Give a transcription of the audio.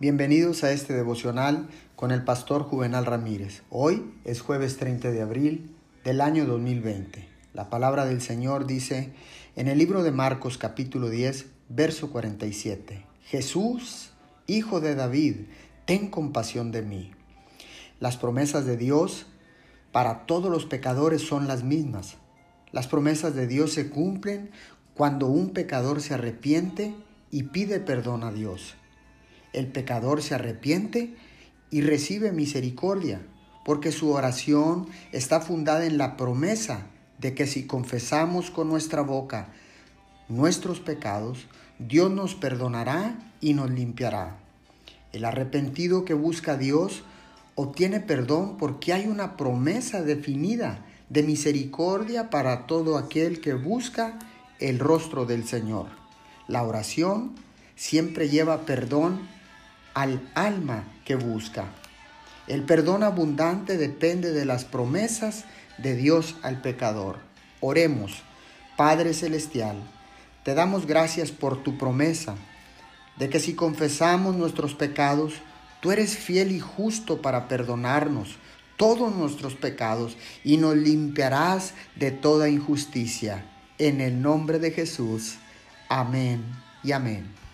Bienvenidos a este devocional con el pastor Juvenal Ramírez. Hoy es jueves 30 de abril del año 2020. La palabra del Señor dice en el libro de Marcos capítulo 10, verso 47. Jesús, hijo de David, ten compasión de mí. Las promesas de Dios para todos los pecadores son las mismas. Las promesas de Dios se cumplen cuando un pecador se arrepiente y pide perdón a Dios el pecador se arrepiente y recibe misericordia, porque su oración está fundada en la promesa de que si confesamos con nuestra boca nuestros pecados, Dios nos perdonará y nos limpiará. El arrepentido que busca a Dios obtiene perdón porque hay una promesa definida de misericordia para todo aquel que busca el rostro del Señor. La oración siempre lleva perdón al alma que busca. El perdón abundante depende de las promesas de Dios al pecador. Oremos, Padre Celestial, te damos gracias por tu promesa de que si confesamos nuestros pecados, tú eres fiel y justo para perdonarnos todos nuestros pecados y nos limpiarás de toda injusticia. En el nombre de Jesús. Amén y amén.